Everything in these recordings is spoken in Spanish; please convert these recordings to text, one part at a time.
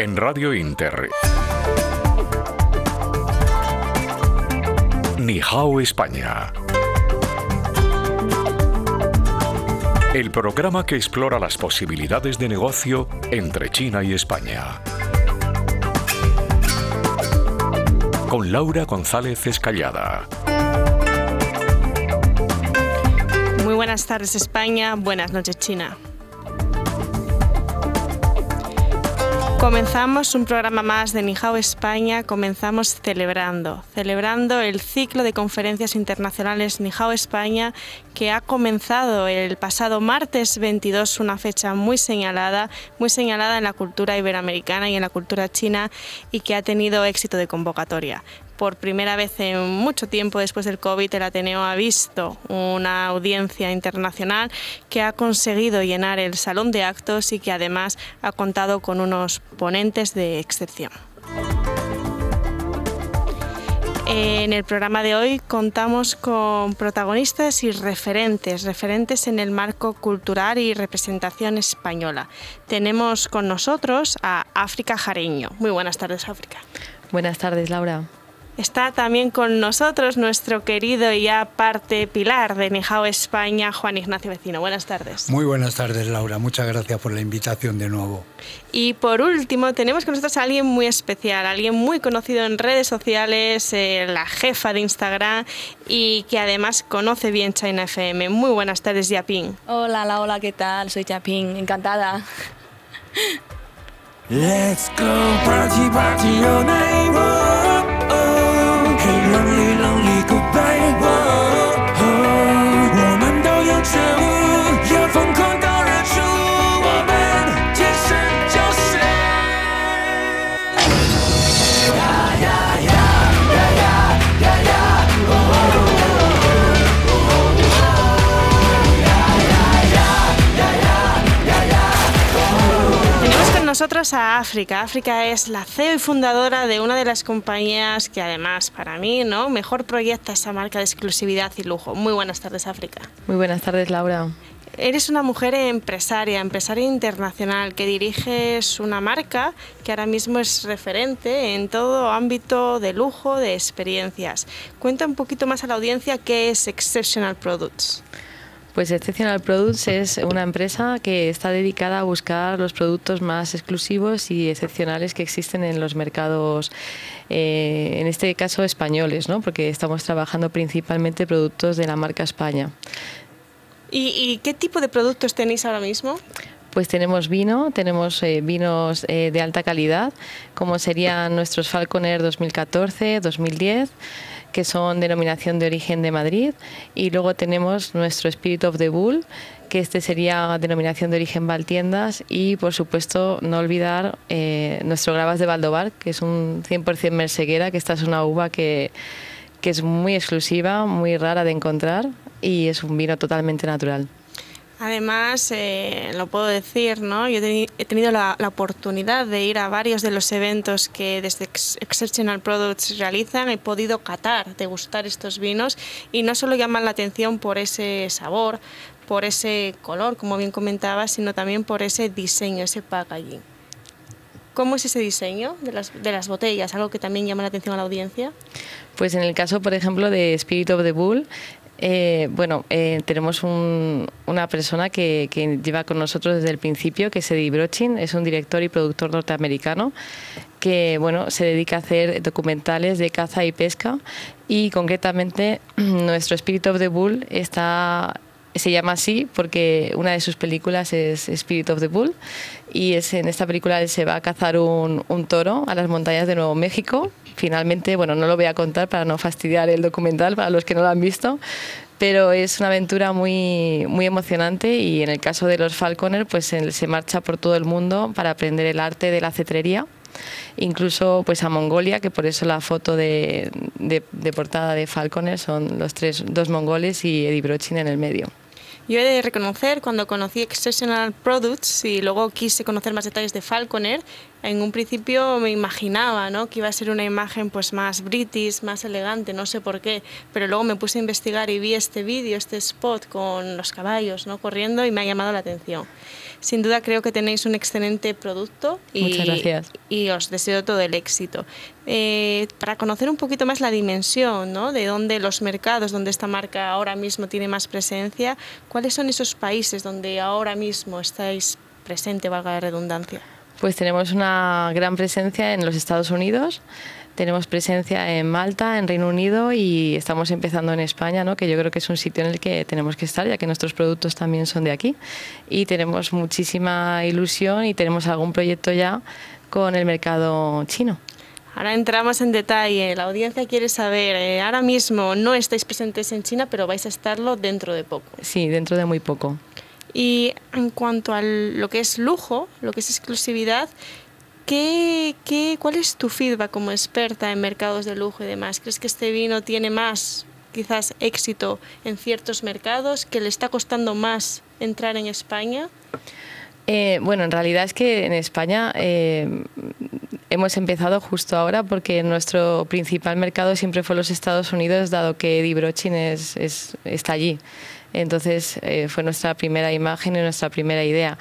En Radio Inter. Nihao España. El programa que explora las posibilidades de negocio entre China y España. Con Laura González Escallada. Muy buenas tardes España, buenas noches China. Comenzamos un programa más de Nihao España, comenzamos celebrando, celebrando el ciclo de conferencias internacionales Nihao España que ha comenzado el pasado martes 22, una fecha muy señalada, muy señalada en la cultura iberoamericana y en la cultura china y que ha tenido éxito de convocatoria por primera vez en mucho tiempo después del COVID, el Ateneo ha visto una audiencia internacional que ha conseguido llenar el salón de actos y que además ha contado con unos ponentes de excepción. En el programa de hoy contamos con protagonistas y referentes, referentes en el marco cultural y representación española. Tenemos con nosotros a África Jareño. Muy buenas tardes, África. Buenas tardes, Laura. Está también con nosotros nuestro querido y ya parte pilar de Nijao España, Juan Ignacio Vecino. Buenas tardes. Muy buenas tardes, Laura. Muchas gracias por la invitación de nuevo. Y por último, tenemos con nosotros a alguien muy especial, alguien muy conocido en redes sociales, eh, la jefa de Instagram y que además conoce bien China FM. Muy buenas tardes, Yaping. Hola, la hola, ¿qué tal? Soy Yaping, encantada. Let's go party party all night nosotros a África. África es la CEO y fundadora de una de las compañías que además para mí no mejor proyecta esa marca de exclusividad y lujo. Muy buenas tardes, África. Muy buenas tardes, Laura. Eres una mujer empresaria, empresaria internacional, que diriges una marca que ahora mismo es referente en todo ámbito de lujo, de experiencias. Cuenta un poquito más a la audiencia qué es Exceptional Products. Pues Exceptional Products es una empresa que está dedicada a buscar los productos más exclusivos y excepcionales que existen en los mercados, eh, en este caso españoles, ¿no? porque estamos trabajando principalmente productos de la marca España. ¿Y, y qué tipo de productos tenéis ahora mismo? Pues tenemos vino, tenemos eh, vinos eh, de alta calidad, como serían nuestros Falconer 2014, 2010 que son denominación de origen de Madrid, y luego tenemos nuestro Spirit of the Bull, que este sería denominación de origen Valtiendas, y por supuesto no olvidar eh, nuestro Gravas de Valdovar, que es un 100% merseguera, que esta es una uva que, que es muy exclusiva, muy rara de encontrar, y es un vino totalmente natural. Además, eh, lo puedo decir, ¿no? Yo he, teni- he tenido la, oportunidad de ir a varios de los eventos que desde Ex- Exceptional Products realizan. He podido catar, degustar estos vinos y no solo llaman la atención por ese sabor, por ese color, como bien comentaba, sino también por ese diseño, ese packaging. ¿Cómo es ese diseño de las, de las botellas? ¿Algo que también llama la atención a la audiencia? Pues en el caso, por ejemplo, de Spirit of the Bull, eh, bueno, eh, tenemos un- una persona que, lleva con nosotros desde el principio, que es Eddie Brochin, es un director y productor norteamericano que bueno, se dedica a hacer documentales de caza y pesca y concretamente nuestro Spirit of the Bull está se llama así porque una de sus películas es Spirit of the Bull y es en esta película él se va a cazar un toro a las montañas de Nuevo México. Finalmente, bueno, no lo voy a contar para no fastidiar el documental para los que no lo han visto, pero es una aventura muy, muy emocionante y en el caso de los Falconer, pues se marcha por todo el mundo para aprender el arte de la cetrería incluso pues a Mongolia, que por eso la foto de, de- de portada de Falconer son los tres, dos mongoles y Eddie Brochin en el medio. Yo he de reconocer, cuando conocí Exceptional Products y luego quise conocer más detalles de Falconer, en un principio me imaginaba ¿no? que iba a ser una imagen pues más british, más elegante, no sé por qué, pero luego me puse a investigar y vi este vídeo, este spot con los caballos ¿no? corriendo y me ha llamado la atención. Sin duda creo que tenéis un excelente producto y, Muchas gracias. y os deseo todo el éxito. Eh, para conocer un poquito más la dimensión ¿no? de dónde los mercados, donde esta marca ahora mismo tiene más presencia, ¿cuáles son esos países donde ahora mismo estáis presente, valga la redundancia? Pues tenemos una gran presencia en los Estados Unidos, tenemos presencia en Malta, en Reino Unido y estamos empezando en España, ¿no? que yo creo que es un sitio en el que tenemos que estar, ya que nuestros productos también son de aquí. Y tenemos muchísima ilusión y tenemos algún proyecto ya con el mercado chino. Ahora entramos en detalle. La audiencia quiere saber, eh, ahora mismo no estáis presentes en China, pero vais a estarlo dentro de poco. Sí, dentro de muy poco. Y en cuanto a lo que es lujo, lo que es exclusividad, ¿qué, qué, cuál es tu feedback como experta en mercados de lujo y demás? ¿Crees que este vino tiene más, quizás, éxito en ciertos mercados, que le está costando más entrar en España? Eh, bueno, en realidad es que en España eh, hemos empezado justo ahora porque nuestro principal mercado siempre fue los Estados Unidos, dado que Eddie Brochin es, es, está allí. Entonces eh, fue nuestra primera imagen y nuestra primera idea.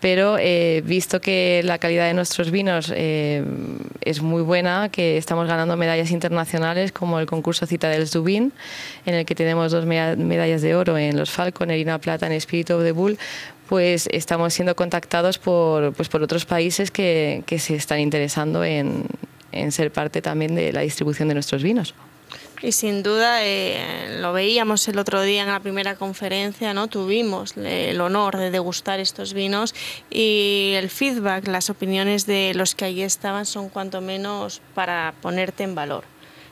Pero eh, visto que la calidad de nuestros vinos eh, es muy buena, que estamos ganando medallas internacionales como el concurso Cita del Zubin, en el que tenemos dos medallas de oro en los Falcon, y una plata en Spirit of the Bull, pues estamos siendo contactados por, pues por otros países que, que se están interesando en, en ser parte también de la distribución de nuestros vinos. Y sin duda, eh, lo veíamos el otro día en la primera conferencia, ¿no? tuvimos el honor de degustar estos vinos y el feedback, las opiniones de los que allí estaban son cuanto menos para ponerte en valor.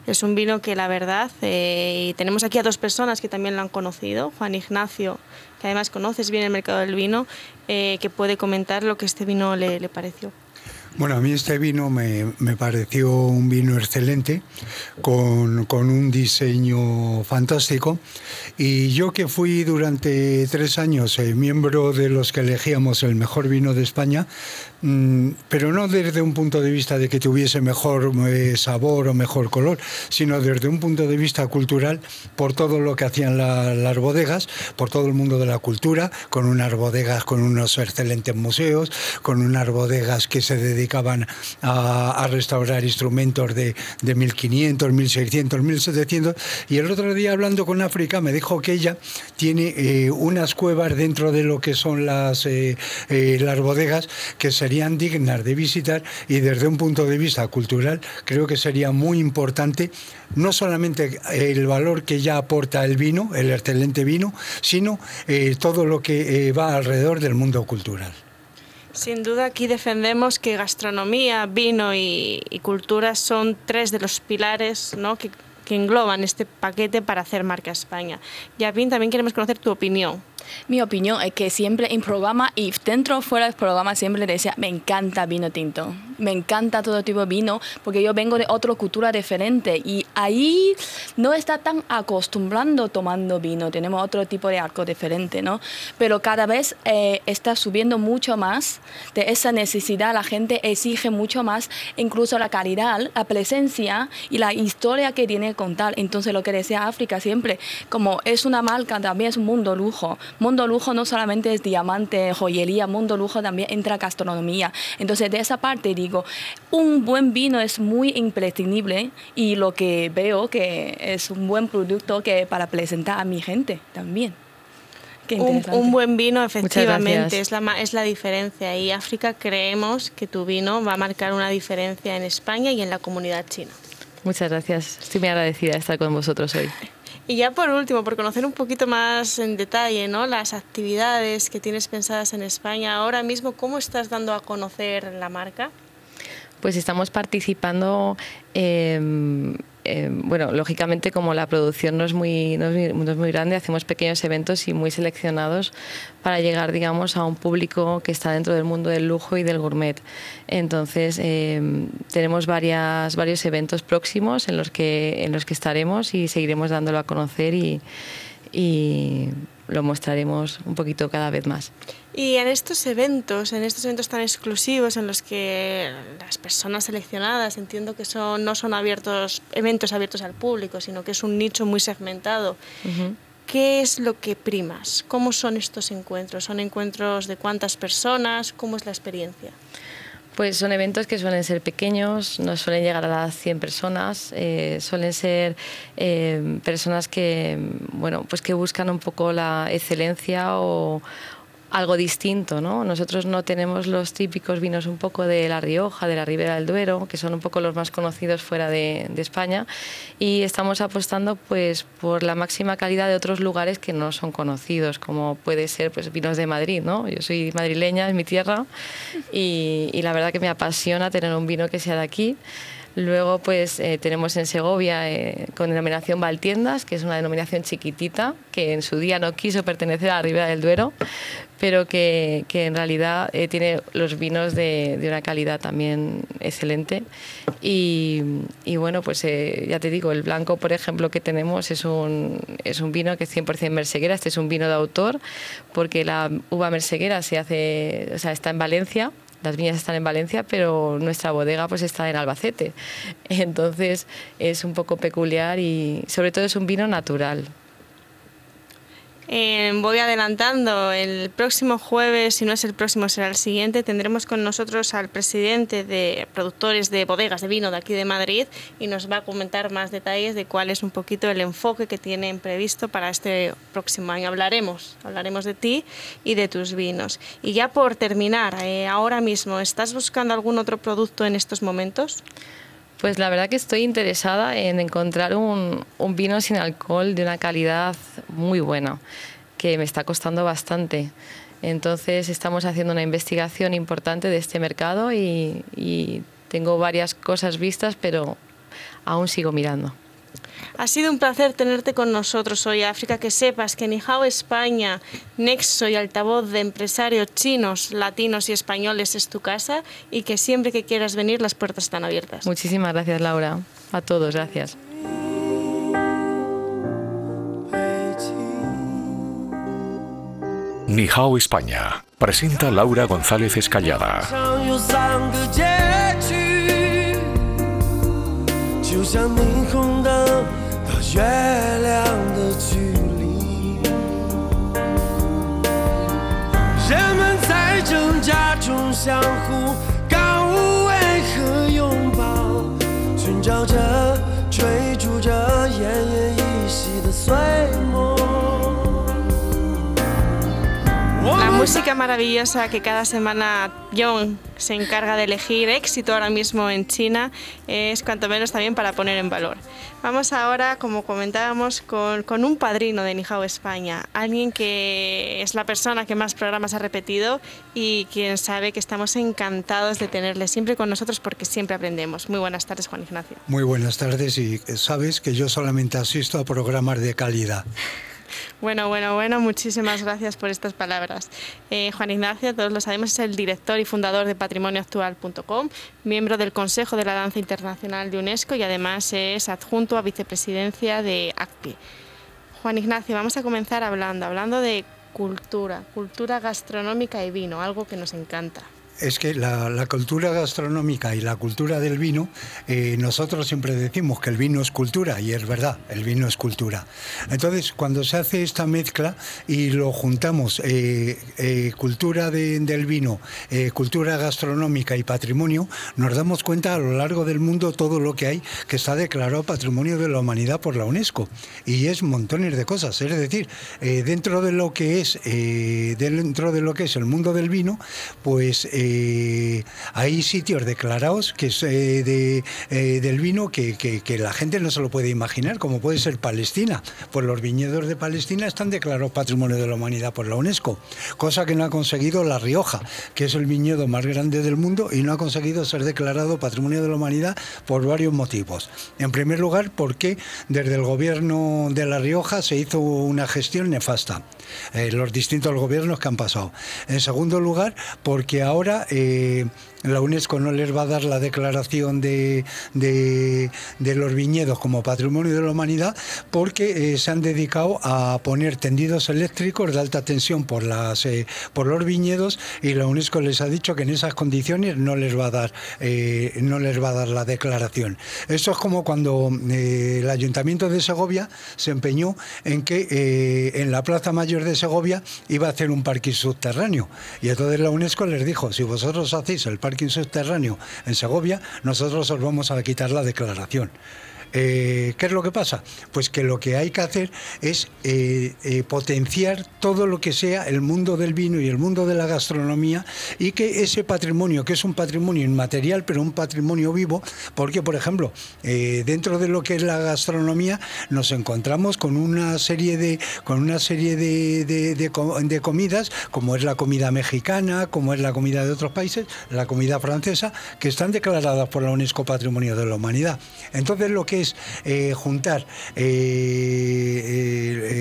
Es un vino que la verdad, eh, y tenemos aquí a dos personas que también lo han conocido, Juan Ignacio, que además conoces bien el mercado del vino, eh, que puede comentar lo que este vino le pareció. Bueno, a mí este vino me, me pareció un vino excelente, con, con, un diseño fantástico. Y yo que fui durante tres años eh, miembro de los que elegíamos el mejor vino de España, pero no desde un punto de vista de que tuviese mejor eh, sabor o mejor color, sino desde un punto de vista cultural, por todo lo que hacían la, las bodegas, por todo el mundo de la cultura, con unas bodegas con unos excelentes museos, con unas bodegas que se dedicaban a, restaurar instrumentos de, de, 1500, 1600, 1700. Y el otro día hablando con África me dijo que ella tiene eh, unas cuevas dentro de lo que son las, eh, las bodegas que serían dignas de visitar y desde un punto de vista cultural creo que sería muy importante no solamente el valor que ya aporta el vino, el excelente vino, sino eh, todo lo que eh, va alrededor del mundo cultural. Sin duda aquí defendemos que gastronomía, vino y, y cultura son tres de los pilares ¿no? que, engloban este paquete para hacer marca España. Yapín, también queremos conocer tu opinión. Mi opinión es que siempre en programa y dentro fuera del programa siempre decía, me encanta vino tinto, me encanta todo tipo de vino, porque yo vengo de otra cultura diferente y ahí no está tan acostumbrando tomando vino, tenemos otro tipo de arco diferente, ¿no? Pero cada vez eh, está subiendo mucho más de esa necesidad, la gente exige mucho más, incluso la calidad, la presencia y la historia que tiene que contar. Entonces lo que decía África siempre, como es una marca, también es un mundo lujo. Mundo lujo no solamente es diamante, joyería, mundo lujo también entra gastronomía. Entonces, de esa parte digo, un buen vino es muy imprescindible y lo que veo que es un buen producto que para presentar a mi gente también. Un, un, buen vino, efectivamente, es la, es la diferencia. Y África creemos que tu vino va a marcar una diferencia en España y en la comunidad china. Muchas gracias. Estoy muy agradecida de estar con vosotros hoy. Y ya por último, por conocer un poquito más en detalle ¿no? las actividades que tienes pensadas en España, ahora mismo, ¿cómo estás dando a conocer la marca? Pues estamos participando, eh, eh, bueno, lógicamente como la producción no es, muy, no es, muy, grande, hacemos pequeños eventos y muy seleccionados para llegar, digamos, a un público que está dentro del mundo del lujo y del gourmet. Entonces, eh, tenemos varias, varios eventos próximos en los, que, en los que estaremos y seguiremos dándolo a conocer y lo mostraremos un poquito cada vez más. Y en estos eventos, en estos eventos tan exclusivos en los que las personas seleccionadas, entiendo que son, no son abiertos, eventos abiertos al público, sino que es un nicho muy segmentado. ¿Qué es lo que primas? ¿Cómo son estos encuentros? ¿Son encuentros de cuántas personas? ¿Cómo es la experiencia? Pues son eventos que suelen ser pequeños, no suelen llegar a las 100 personas, eh, suelen ser eh, personas que, bueno, pues que buscan un poco la excelencia o, algo distinto, ¿no? Nosotros no tenemos los típicos vinos un poco de La Rioja, de la Ribera del Duero, que son un poco los más conocidos fuera de, España, y estamos apostando pues por la máxima calidad de otros lugares que no son conocidos, como puede ser pues vinos de Madrid, ¿no? Yo soy madrileña, es mi tierra, y, y la verdad que me apasiona tener un vino que sea de aquí. Luego pues eh, tenemos en Segovia eh, con denominación Valtiendas, que es una denominación chiquitita, que en su día no quiso pertenecer a la Ribera del Duero, pero que, que en realidad eh, tiene los vinos de, de, una calidad también excelente. Y, y bueno, pues ya te digo, el blanco, por ejemplo, que tenemos es un, es un vino que es 100% merseguera, este es un vino de autor, porque la uva merseguera se hace, o sea, está en Valencia las viñas están en Valencia, pero nuestra bodega pues está en Albacete. Entonces es un poco peculiar y sobre todo es un vino natural. Eh, voy adelantando, el próximo jueves, si no es el próximo, será el siguiente, tendremos con nosotros al presidente de productores de bodegas de vino de aquí de Madrid y nos va a comentar más detalles de cuál es un poquito el enfoque que tienen previsto para este próximo año. Hablaremos, hablaremos de ti y de tus vinos. Y ya por terminar, eh, ahora mismo, ¿estás buscando algún otro producto en estos momentos? Pues la verdad que estoy interesada en encontrar un, vino sin alcohol de una calidad muy buena, que me está costando bastante. Entonces estamos haciendo una investigación importante de este mercado y tengo varias cosas vistas, pero aún sigo mirando. Ha sido un placer tenerte con nosotros hoy, África. Que sepas que Nihao España, nexo y altavoz de empresarios chinos, latinos y españoles es tu casa y que siempre que quieras venir las puertas están abiertas. Muchísimas gracias, Laura. A todos, gracias. Nihao España presenta Laura González Escallada. 月亮的距离，人们在挣扎中相互 música maravillosa que cada semana John se encarga de elegir éxito ahora mismo en China es cuanto menos también para poner en valor. Vamos ahora, como comentábamos, con, con un padrino de Nihao España, alguien que es la persona que más programas ha repetido y quien sabe que estamos encantados de tenerle siempre con nosotros porque siempre aprendemos. Muy buenas tardes, Juan Ignacio. Muy buenas tardes y sabes que yo solamente asisto a programas de calidad. Bueno, bueno, bueno, muchísimas gracias por estas palabras. Eh, Juan Ignacio, todos lo sabemos, es el director y fundador de patrimonioactual.com, miembro del Consejo de la Danza Internacional de UNESCO y además es adjunto a vicepresidencia de ACPI. Juan Ignacio, vamos a comenzar hablando, hablando de cultura, cultura gastronómica y vino, algo que nos encanta es que la, cultura gastronómica y la cultura del vino, eh, nosotros siempre decimos que el vino es cultura, y es verdad, el vino es cultura. Entonces, cuando se hace esta mezcla y lo juntamos, eh, eh, cultura de, del vino, cultura gastronómica y patrimonio, nos damos cuenta a lo largo del mundo todo lo que hay que está declarado Patrimonio de la Humanidad por la UNESCO. Y es montones de cosas. Es decir, dentro de lo que es, dentro de lo que es el mundo del vino, pues eh, hay sitios declarados que eh, de, eh, del vino que, que, que, la gente no se lo puede imaginar, como puede ser Palestina. Pues los viñedos de Palestina están declarados Patrimonio de la Humanidad por la UNESCO, cosa que no ha conseguido La Rioja, que es el viñedo más grande del mundo y no ha conseguido ser declarado Patrimonio de la Humanidad por varios motivos. En primer lugar, porque desde el gobierno de La Rioja se hizo una gestión nefasta, los distintos gobiernos que han pasado. En segundo lugar, porque ahora eh, la UNESCO no les va a dar la declaración de, de, los viñedos como patrimonio de la humanidad porque eh, se han dedicado a poner tendidos eléctricos de alta tensión por, las, eh, por los viñedos y la UNESCO les ha dicho que en esas condiciones no les va a dar, eh, no les va a dar la declaración. Eso es como cuando el Ayuntamiento de Segovia se empeñó en que en la Plaza Mayor de Segovia iba a hacer un parque subterráneo y entonces la UNESCO les dijo, si vosotros hacéis el parking subterráneo en Segovia, nosotros os vamos a quitar la declaración. Eh, ¿Qué es lo que pasa? Pues que lo que hay que hacer es eh, eh, potenciar todo lo que sea el mundo del vino y el mundo de la gastronomía y que ese patrimonio, que es un patrimonio inmaterial, pero un patrimonio vivo, porque, por ejemplo, dentro de lo que es la gastronomía nos encontramos con una serie de, con una serie de, de comidas, como es la comida mexicana, como es la comida de otros países, la comida francesa, que están declaradas por la UNESCO Patrimonio de la Humanidad. Entonces, lo que eh, juntar eh,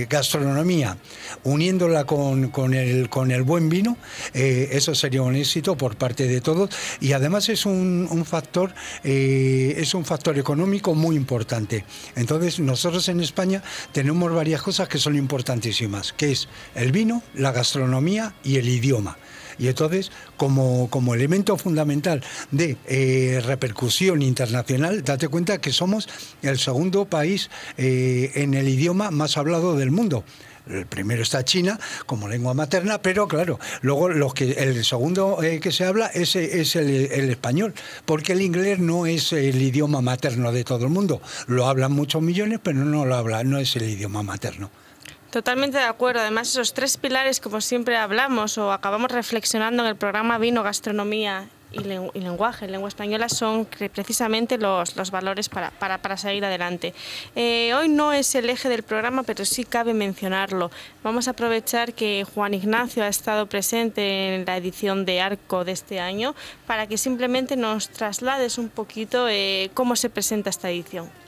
eh, gastronomía uniéndola con, el, con el buen vino, eso sería un éxito por parte de todos y además es un, factor es un factor económico muy importante. Entonces nosotros en España tenemos varias cosas que son importantísimas, que es el vino, la gastronomía y el idioma. Y entonces, como, como elemento fundamental de eh, repercusión internacional, date cuenta que somos el segundo país eh, en el idioma más hablado del mundo. El primero está China como lengua materna, pero claro, luego los que, el segundo eh, que se habla es, es el, español, porque el inglés no es el idioma materno de todo el mundo. Lo hablan muchos millones, pero no lo hablan, no es el idioma materno. Totalmente de acuerdo. Además, esos tres pilares, como siempre hablamos o acabamos reflexionando en el programa Vino, Gastronomía y, lenguaje, lengua española, son precisamente los, los valores para, para, para, seguir adelante. Eh, hoy no es el eje del programa, pero sí cabe mencionarlo. Vamos a aprovechar que Juan Ignacio ha estado presente en la edición de Arco de este año para que simplemente nos traslades un poquito eh, cómo se presenta esta edición.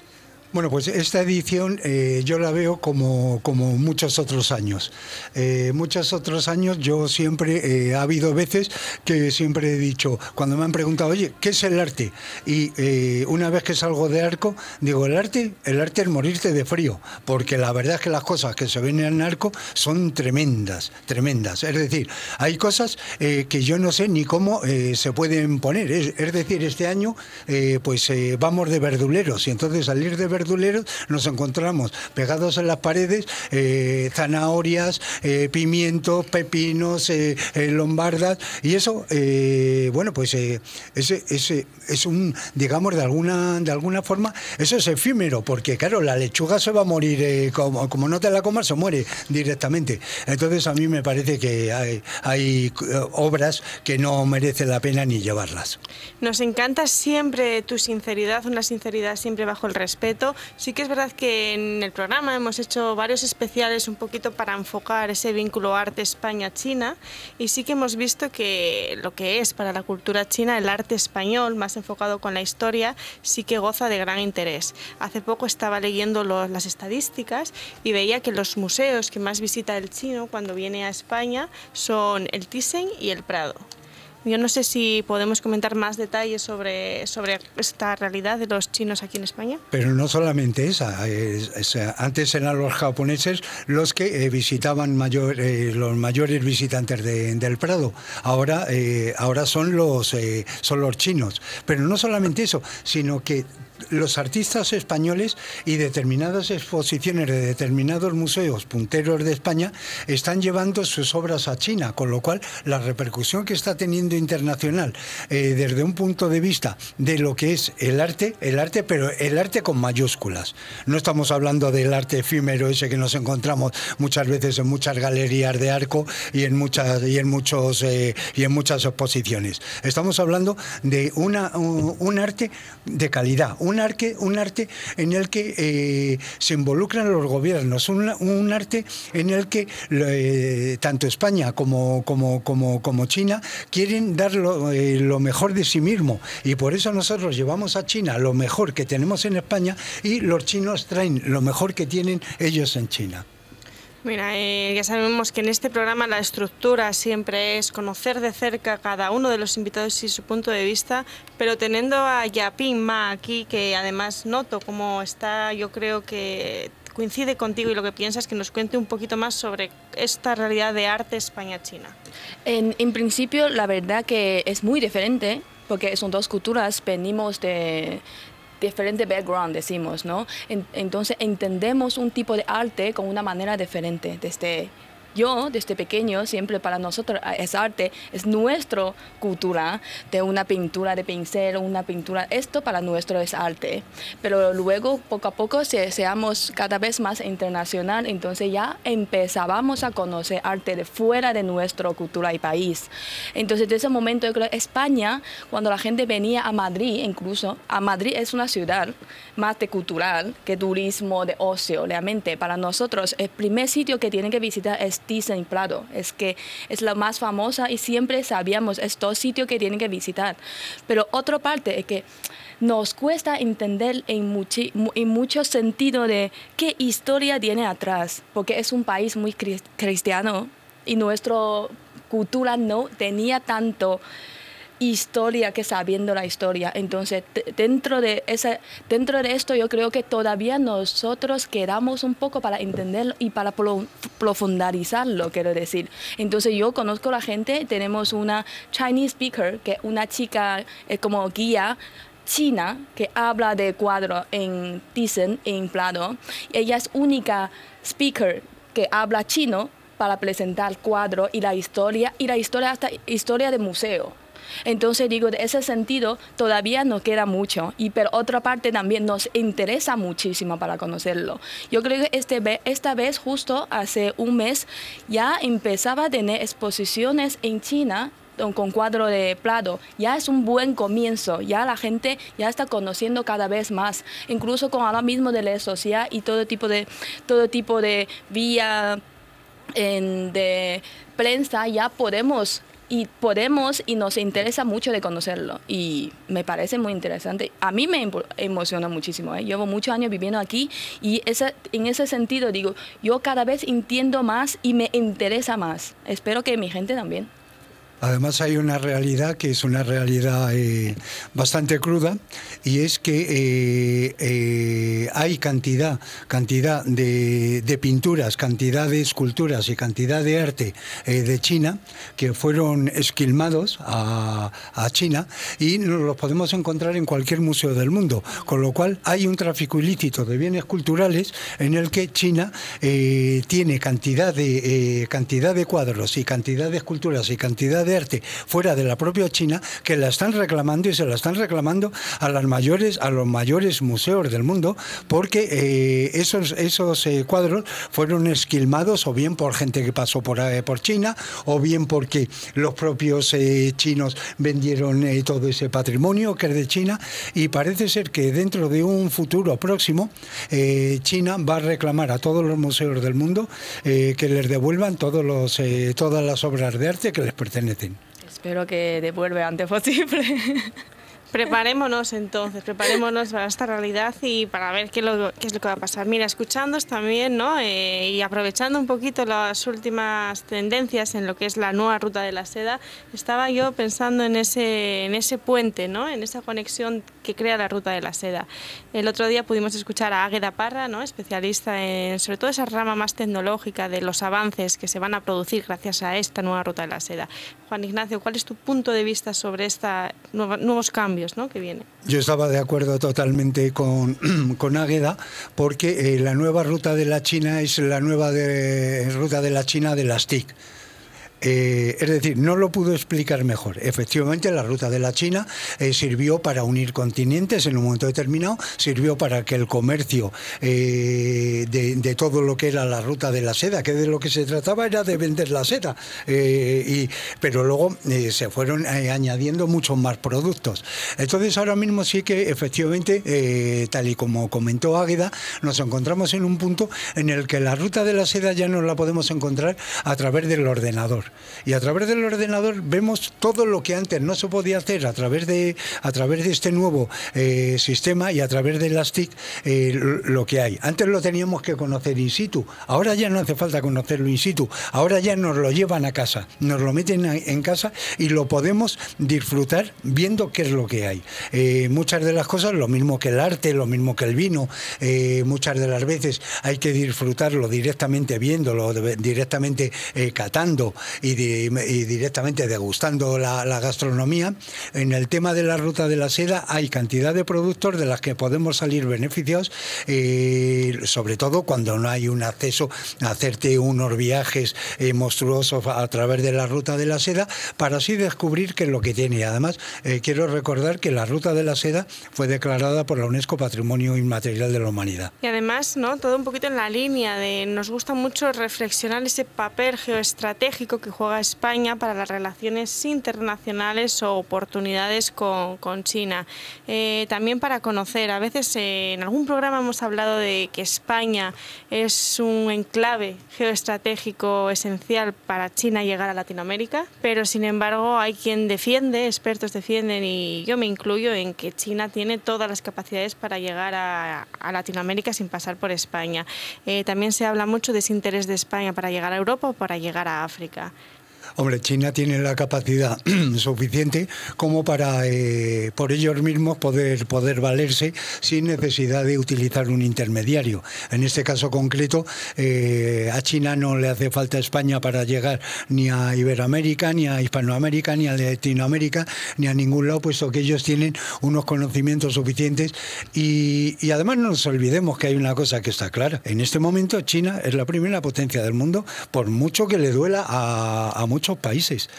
Bueno, pues esta edición eh, yo la veo como, como muchos otros años. Eh, muchos otros años yo siempre, eh, ha habido veces que siempre he dicho, cuando me han preguntado, oye, ¿qué es el arte? Y una vez que salgo de arco, digo, el arte, el arte es morirte de frío, porque la verdad es que las cosas que se ven en arco son tremendas, tremendas. Es decir, hay cosas que yo no sé ni cómo se pueden poner. Es, decir, este año pues vamos de verduleros y entonces salir de verduleros nos encontramos pegados en las paredes eh, zanahorias, eh, pimientos, pepinos, eh, lombardas y eso, bueno, pues ese, ese es un, digamos, de alguna, de alguna forma, eso es efímero, porque claro, la lechuga se va a morir, como, como no te la comas, se muere directamente. Entonces a mí me parece que hay, hay obras que no merece la pena ni llevarlas. Nos encanta siempre tu sinceridad, una sinceridad siempre bajo el respeto Sí que es verdad que en el programa hemos hecho varios especiales un poquito para enfocar ese vínculo arte España-China y sí que hemos visto que lo que es para la cultura china el arte español, más enfocado con la historia, sí que goza de gran interés. Hace poco estaba leyendo las estadísticas y veía que los museos que más visita el chino cuando viene a España son el Thyssen y el Prado. Yo no sé si podemos comentar más detalles sobre, sobre esta realidad de los chinos aquí en España. Pero no solamente esa. antes eran los japoneses los que eh, visitaban mayor, eh, los mayores visitantes del Prado. Ahora, eh, ahora son, los, son los chinos. Pero no solamente eso, sino que los artistas españoles y determinadas exposiciones de determinados museos punteros de España están llevando sus obras a China, con lo cual la repercusión que está teniendo internacional eh, desde un punto de vista de lo que es el arte, el arte, pero el arte con mayúsculas. No estamos hablando del arte efímero ese que nos encontramos muchas veces en muchas galerías de arco y en muchas y en muchos eh, y en muchas exposiciones. Estamos hablando de una, un arte de calidad, un arte, un arte en el que eh, se involucran los gobiernos, un, arte en el que eh, tanto España como, como, como, como, China quieren dar eh, lo, mejor de sí mismo y por eso nosotros llevamos a China lo mejor que tenemos en España y los chinos traen lo mejor que tienen ellos en China. Mira, eh, ya sabemos que en este programa la estructura siempre es conocer de cerca cada uno de los invitados y su punto de vista, pero teniendo a Yapin Ma aquí, que además noto cómo está, yo creo que coincide contigo y lo que piensas, que nos cuente un poquito más sobre esta realidad de arte España-China. En, en principio, la verdad que es muy diferente, porque son dos culturas, venimos de, diferente background, decimos, ¿no? entonces entendemos un tipo de arte con una manera diferente, desde yo desde pequeño siempre para nosotros es arte, es nuestra cultura de una pintura de pincel, una pintura, esto para nuestro es arte. Pero luego poco a poco se, seamos cada vez más internacional, entonces ya empezábamos a conocer arte de fuera de nuestra cultura y país. Entonces de ese momento yo creo España, cuando la gente venía a Madrid, incluso, a Madrid es una ciudad más de cultural que turismo de ocio, realmente. Para nosotros el primer sitio que tienen que visitar es Disney Prado. Es que es la más famosa y siempre sabíamos estos sitios que tienen que visitar. Pero otra parte es que nos cuesta entender en, en mucho sentido de qué historia tiene atrás, porque es un país muy cristiano y nuestra cultura no tenía tanto historia que sabiendo la historia. Entonces, dentro de, ese, dentro de esto yo creo que todavía nosotros quedamos un poco para entenderlo y para profundizarlo, quiero decir. Entonces, yo conozco a la gente, tenemos una Chinese speaker, que una chica eh, como guía, china que habla de cuadro en Thyssen, en Plado. Ella es única speaker que habla chino para presentar cuadro y la historia, y la historia hasta historia de museo. Entonces digo, de ese sentido todavía nos queda mucho, y pero otra parte también nos interesa muchísimo para conocerlo. Yo creo que este, esta vez justo hace un mes ya empezaba a tener exposiciones en China con cuadro de Prado, ya es un buen comienzo, ya la gente ya está conociendo cada vez más, incluso con ahora mismo de redes sociales y todo tipo de, todo tipo de vía de prensa, ya podemos y podemos y nos interesa mucho de conocerlo y me parece muy interesante. A mí me emociona muchísimo. ¿eh? Llevo muchos años viviendo aquí y ese, en ese sentido digo, yo cada vez entiendo más y me interesa más. Espero que mi gente también. Además hay una realidad que es una realidad eh, bastante cruda y es que eh, eh, hay cantidad, cantidad de, pinturas, cantidad de esculturas y cantidad de arte de China que fueron esquilmados a, a, China y nos los podemos encontrar en cualquier museo del mundo, con lo cual hay un tráfico ilícito de bienes culturales en el que China tiene cantidad de, cantidad de cuadros y cantidad de esculturas y cantidad de arte fuera de la propia China que la están reclamando y se la están reclamando a las mayores a los mayores museos del mundo porque eh, esos esos eh, cuadros fueron esquilmados o bien por gente que pasó por eh, por China o bien porque los propios chinos vendieron todo ese patrimonio que es de China y parece ser que dentro de un futuro próximo China va a reclamar a todos los museos del mundo que les devuelvan todos los todas las obras de arte que les pertenecen. Espero que devuelva antes posible. Preparémonos entonces, preparémonos para esta realidad y para ver qué, qué es lo que va a pasar. Mira, escuchándos también ¿no? Eh, y aprovechando un poquito las últimas tendencias en lo que es la nueva ruta de la seda, estaba yo pensando en ese, en ese puente, ¿no? en esa conexión que crea la ruta de la seda. El otro día pudimos escuchar a Águeda Parra, ¿no? especialista en sobre todo esa rama más tecnológica de los avances que se van a producir gracias a esta nueva ruta de la seda. Juan Ignacio, ¿cuál es tu punto de vista sobre estos nuevos cambios? Yo estaba de acuerdo totalmente con, con Águeda porque eh, la nueva ruta de la China es la nueva ruta de la China de las TIC eh, es decir, no lo pudo explicar mejor. Efectivamente, la ruta de la China eh, sirvió para unir continentes en un momento determinado, sirvió para que el comercio eh, de, todo lo que era la ruta de la seda, que de lo que se trataba era de vender la seda, y, pero luego se fueron añadiendo muchos más productos. Entonces, ahora mismo sí que efectivamente, tal y como comentó Águeda, nos encontramos en un punto en el que la ruta de la seda ya no la podemos encontrar a través del ordenador Y a través del ordenador vemos todo lo que antes no se podía hacer a través de, a través de este nuevo eh, sistema y a través de las TIC eh, lo que hay. Antes lo teníamos que conocer in situ, ahora ya no hace falta conocerlo in situ, ahora ya nos lo llevan a casa, nos lo meten en casa y lo podemos disfrutar viendo qué es lo que hay. Eh, muchas de las cosas, lo mismo que el arte, lo mismo que el vino, muchas de las veces hay que disfrutarlo directamente viéndolo, directamente catando y, directamente degustando la, gastronomía. En el tema de la ruta de la seda hay cantidad de productos de las que podemos salir beneficios, eh, sobre todo cuando no hay un acceso a hacerte unos viajes eh, monstruosos a través de la ruta de la seda, para así descubrir qué es lo que tiene. Además, eh, quiero recordar que la ruta de la seda fue declarada por la UNESCO Patrimonio Inmaterial de la Humanidad. Y además, ¿no? todo un poquito en la línea de nos gusta mucho reflexionar ese papel geoestratégico que juega España para las relaciones internacionales o oportunidades con, con China. Eh, también para conocer, a veces eh, en algún programa hemos hablado de que España es un enclave geoestratégico esencial para China llegar a Latinoamérica, pero sin embargo hay quien defiende, expertos defienden y yo me incluyo en que China tiene todas las capacidades para llegar a, Latinoamérica sin pasar por España. Eh, también se habla mucho de ese interés de España para llegar a Europa o para llegar a África. Hombre, China tiene la capacidad suficiente como para eh, por ellos mismos poder, poder valerse sin necesidad de utilizar un intermediario. En este caso concreto, eh, a China no le hace falta España para llegar ni a Iberoamérica, ni a Hispanoamérica, ni a Latinoamérica, ni a ningún lado, puesto que ellos tienen unos conocimientos suficientes. Y, además no nos olvidemos que hay una cosa que está clara. En este momento China es la primera potencia del mundo, por mucho que le duela a, a muchos países.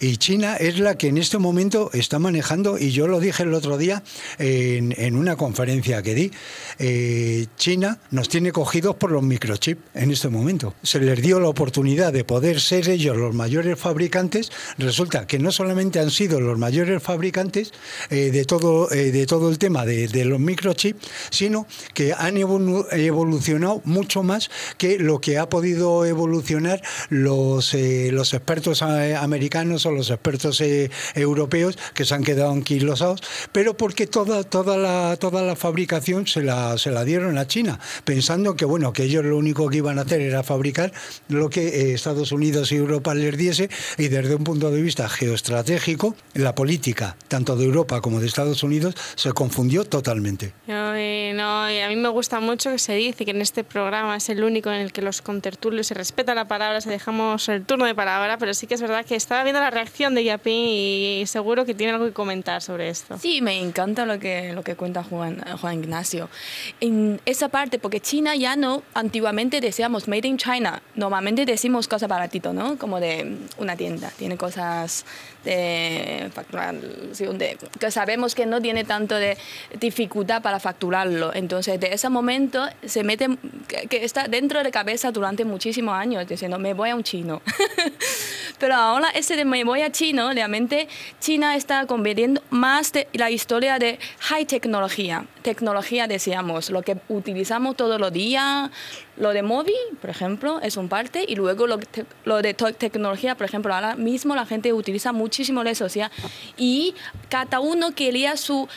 Y China es la que en este momento está manejando, y yo lo dije el otro día en, una conferencia que di, eh, China nos tiene cogidos por los microchips en este momento. Se les dio la oportunidad de poder ser ellos los mayores fabricantes. Resulta que no solamente han sido los mayores fabricantes eh, de, todo, eh, de todo el tema de, de los microchips, sino que han evolucionado mucho más que lo que ha podido evolucionar los, los expertos eh, americanos o los expertos eh, europeos que se han quedado anquilosados, pero porque toda, toda, la, toda la fabricación se la, se la dieron a China, pensando que, bueno, que ellos lo único que iban a hacer era fabricar lo que eh, Estados Unidos y Europa les diese y desde un punto de vista geoestratégico, la política tanto de Europa como de Estados Unidos se confundió totalmente. No, a mí me gusta mucho que se dice que en este programa es el único en el que los contertulios se respeta la palabra, se dejamos el turno de palabra, pero sí que es verdad que estaba viendo la reacción de Yapín y seguro que tiene algo que comentar sobre esto. Sí, me encanta lo que, lo que cuenta Juan, Juan Ignacio. En esa parte, porque China ya no, antiguamente decíamos Made in China, normalmente decimos cosas baratito, ¿no? Como de una tienda, tiene cosas de facturar, que sabemos que no tiene tanto de dificultad para facturarlo. Entonces, de ese momento se mete, que, está dentro de la cabeza durante muchísimos años, diciendo, me voy a un chino. Pero ahora ese de me voy a chino, realmente China está convirtiendo más de la historia de high tecnología. Tecnología, decíamos, lo que utilizamos todos los días, lo de móvil, por ejemplo, es un parte, y luego lo, lo de tecnología, por ejemplo, ahora mismo la gente utiliza muchísimo redes sociales y cada uno quería su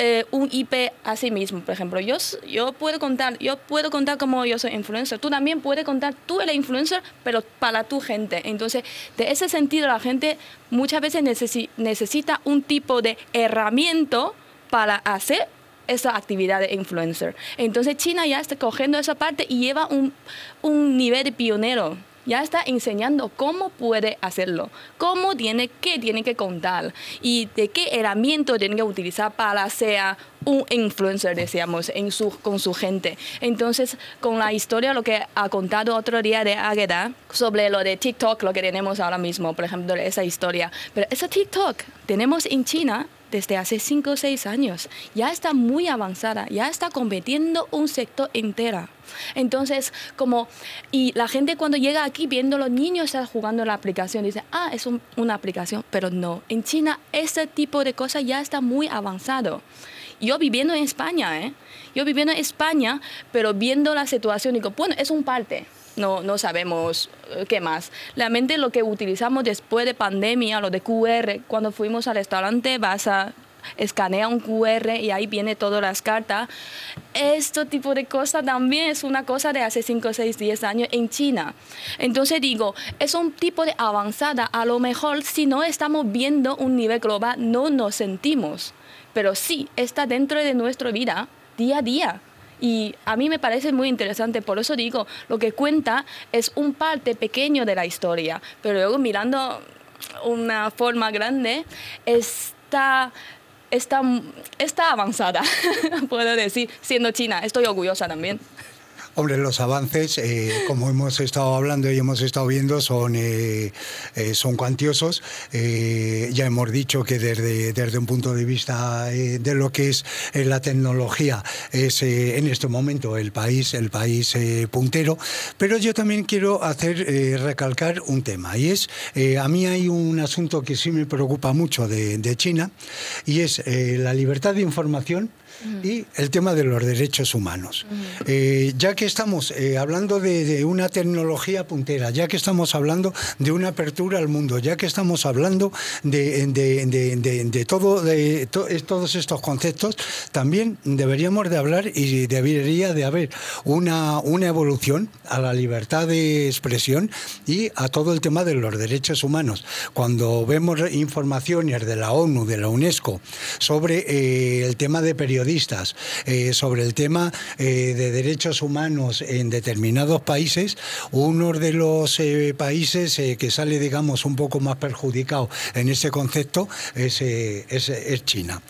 eh, un IP a sí mismo. Por ejemplo, yo, yo, puedo contar, yo puedo contar como yo soy influencer. Tú también puedes contar, tú eres influencer, pero para tu gente. Entonces, de ese sentido, la gente muchas veces necesita un tipo de herramienta para hacer esa actividad de influencer. Entonces, China ya está cogiendo esa parte y lleva un, un nivel de pionero ya está enseñando cómo puede hacerlo, cómo tiene, qué tiene que contar y de qué herramienta tiene que utilizar para ser un influencer, decíamos, en su, con su gente. Entonces, con la historia, lo que ha contado otro día de Águeda sobre lo de TikTok, lo que tenemos ahora mismo, por ejemplo, esa historia. Pero ese TikTok tenemos en China desde hace 5 o 6 años. Ya está muy avanzada, ya está compitiendo un sector entero. Entonces, como, y la gente cuando llega aquí viendo los niños están jugando la aplicación, dice, ah, es una aplicación, pero no. En China, este tipo de cosas ya está muy avanzado. Yo viviendo en España, ¿eh? Yo viviendo en España, pero viendo la situación, digo, bueno, es un parte no, no sabemos eh, qué más. Realmente lo que utilizamos después de pandemia, lo de QR, cuando fuimos al restaurante vas a escanea un QR y ahí viene todas las cartas. Este tipo de cosas también es una cosa de hace 5, 6, 10 años en China. Entonces digo, es un tipo de avanzada. A lo mejor si no estamos viendo un nivel global, no nos sentimos. Pero sí, está dentro de nuestra vida día a día. Y a mí me parece muy interesante, por eso digo, lo que cuenta es un parte pequeño de la historia, pero luego mirando una forma grande, está está, está avanzada, puedo decir, siendo China. Estoy orgullosa también. Hombre, los avances, eh, como hemos estado hablando y hemos estado viendo, son, eh, eh, son cuantiosos. ya hemos dicho que desde, desde un punto de vista de lo que es la tecnología, es en este momento el país, el país puntero. Pero yo también quiero hacer recalcar un tema, y es, a mí hay un asunto que sí me preocupa mucho de China, y es la libertad de información y el tema de los derechos humanos. Eh, ya que estamos eh, hablando de, una tecnología puntera, ya que estamos hablando de una apertura al mundo, ya que estamos hablando de, de todo, de todos estos conceptos, también deberíamos de hablar y debería de haber una, una evolución a la libertad de expresión y a todo el tema de los derechos humanos. Cuando vemos informaciones de la ONU, de la UNESCO, sobre eh, el tema de periodismo, eh, sobre el tema eh, de derechos humanos en determinados países, uno de los eh, países que sale, digamos, un poco más perjudicado en ese concepto es, es, China.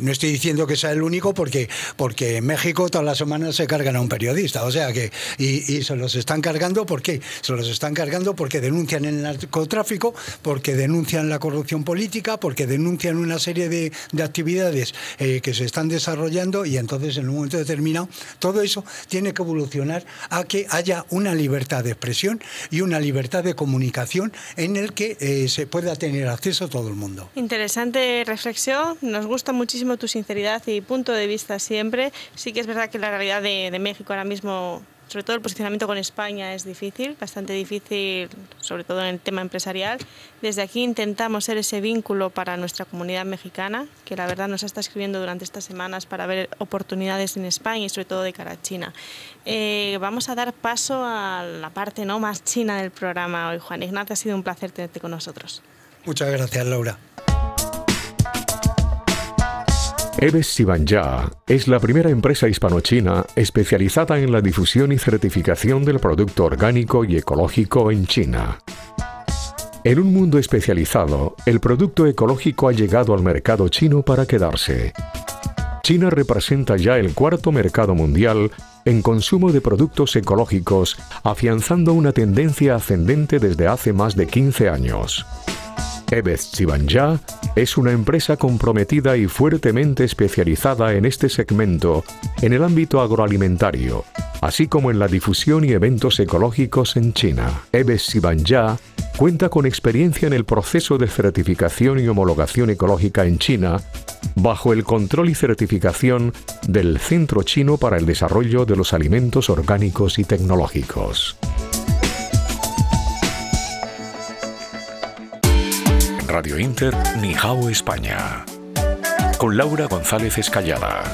no estoy diciendo que sea el único porque, porque en México todas las semanas se cargan a un periodista, o sea que, y, se los están cargando, ¿por qué? Se los están cargando porque denuncian el narcotráfico, porque denuncian la corrupción política, porque denuncian una serie de, de actividades que se están desarrollando y entonces en un momento determinado todo eso tiene que evolucionar a que haya una libertad de expresión y una libertad de comunicación en el que eh, se pueda tener acceso a todo el mundo. Interesante reflexión, nos gusta muchísimo tu sinceridad y punto de vista siempre. Sí que es verdad que la realidad de, de México ahora mismo sobre todo el posicionamiento con España es difícil, bastante difícil, sobre todo en el tema empresarial. Desde aquí intentamos ser ese vínculo para nuestra comunidad mexicana, que la verdad nos está escribiendo durante estas semanas para ver oportunidades en España y sobre todo de cara a China. Eh, vamos a dar paso a la parte ¿no? más china del programa hoy, Juan Ignacio. Ha sido un placer tenerte con nosotros. Muchas gracias, Laura. Eves Sibanja es la primera empresa hispano-china especializada en la difusión y certificación del producto orgánico y ecológico en China. En un mundo especializado, el producto ecológico ha llegado al mercado chino para quedarse. China representa ya el cuarto mercado mundial en consumo de productos ecológicos, afianzando una tendencia ascendente desde hace más de 15 años. Ebez Chibanja es una empresa comprometida y fuertemente especializada en este segmento en el ámbito agroalimentario, así como en la difusión y eventos ecológicos en China. Ebez Sibanja cuenta con experiencia en el proceso de certificación y homologación ecológica en China, bajo el control y certificación del Centro Chino para el Desarrollo de los Alimentos Orgánicos y Tecnológicos. Radio Inter Nihao España. Con Laura González Escallada.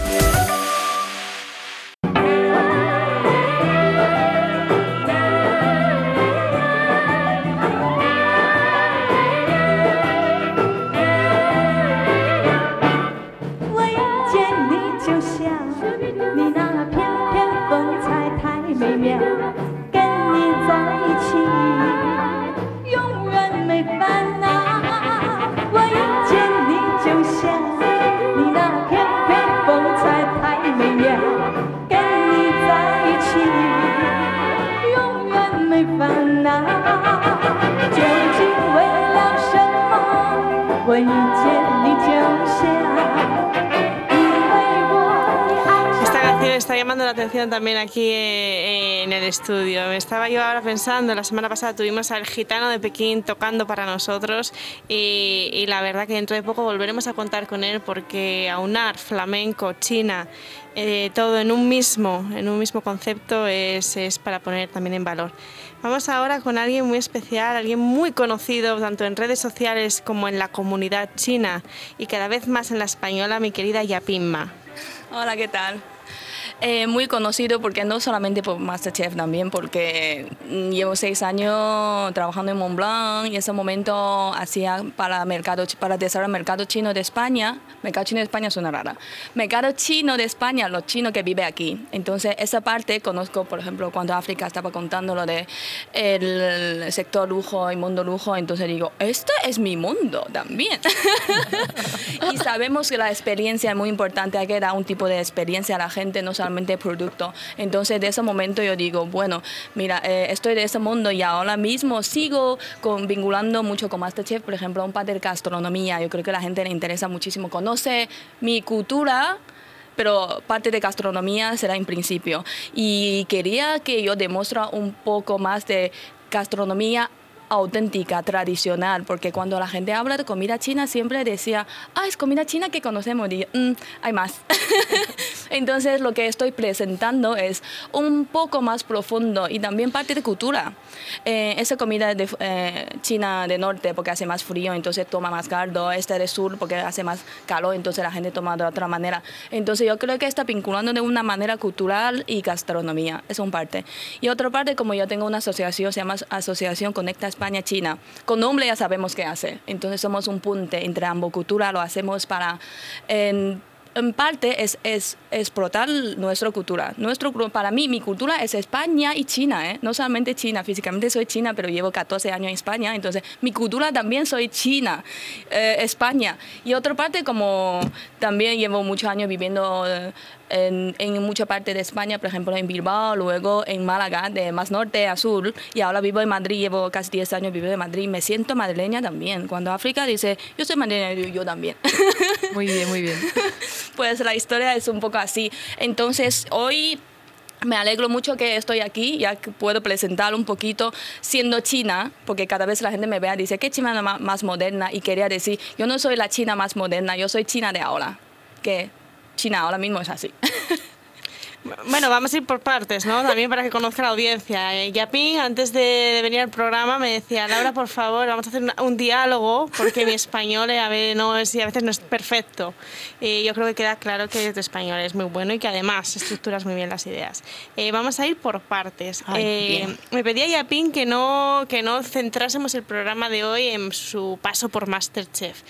También aquí eh, en el estudio. Me estaba yo ahora pensando, la semana pasada tuvimos al gitano de Pekín tocando para nosotros y, la verdad que dentro de poco volveremos a contar con él porque aunar flamenco, China, eh, todo en un mismo, en un mismo concepto es, es para poner también en valor. Vamos ahora con alguien muy especial, alguien muy conocido tanto en redes sociales como en la comunidad china y cada vez más en la española, mi querida Yapinma. Hola, ¿qué tal? Eh, muy conocido porque no solamente por Masterchef, también porque mm, llevo seis años trabajando en Montblanc y en ese momento hacía para mercado para desarrollar el mercado chino de España. Mercado chino de España suena rara. Mercado chino de España, los chinos que viven aquí. Entonces esa parte conozco, por ejemplo, cuando África estaba contando lo de el sector lujo y mundo lujo, entonces digo, este es mi mundo también. y sabemos que la experiencia es muy importante, hay que dar un tipo de experiencia a la gente, no solamente producto. Entonces, de ese momento yo digo, bueno, mira, eh, estoy de ese mundo y ahora mismo sigo con, vinculando mucho con Masterchef, por ejemplo, un parte de gastronomía. Yo creo que la gente le interesa muchísimo. Conoce mi cultura pero parte de gastronomía será en principio. Y quería que yo demuestre un poco más de gastronomía auténtica, tradicional, porque cuando la gente habla de comida china siempre decía, ah, es comida china que conocemos, y mm, hay más. Entonces lo que estoy presentando es un poco más profundo y también parte de cultura. Eh, esa comida de eh, China de norte porque hace más frío, entonces toma más caldo, este de sur porque hace más calor, entonces la gente toma de otra manera. Entonces yo creo que está vinculando de una manera cultural y gastronomía, es un parte. Y otra parte, como yo tengo una asociación, se llama Asociación Conecta España-China, con nombre ya sabemos qué hace. Entonces somos un punte entre ambos culturas, lo hacemos para en parte es, es, explotar nuestra cultura. Nuestro, para mí, mi cultura es España y China, ¿eh? no solamente China, físicamente soy china, pero llevo 14 años en España, entonces mi cultura también soy China, eh, España. Y otra parte, como también llevo muchos años viviendo eh, en, en mucha parte de España, por ejemplo en Bilbao, luego en Málaga, de más norte a sur, y ahora vivo en Madrid, llevo casi 10 años viviendo en Madrid, me siento madrileña también. Cuando África dice, yo soy madrileña, yo, yo también. Muy bien, muy bien. pues la historia es un poco así. Entonces, hoy me alegro mucho que estoy aquí, ya que puedo presentar un poquito siendo china, porque cada vez la gente me vea y dice, ¿qué china más moderna? Y quería decir, yo no soy la china más moderna, yo soy china de ahora, que China ahora mismo es así. Bueno, vamos a ir por partes, ¿no? También para que conozca la audiencia. Eh, Yaping, antes de venir al programa, me decía, Laura, por favor, vamos a hacer un, diálogo, porque mi español a, veces no es, a veces no es perfecto. Y yo creo que queda claro que tu español es muy bueno y que además estructuras muy bien las ideas. Eh, vamos a ir por partes. Eh, me pedía Yaping que no, que no centrásemos el programa de hoy en su paso por Masterchef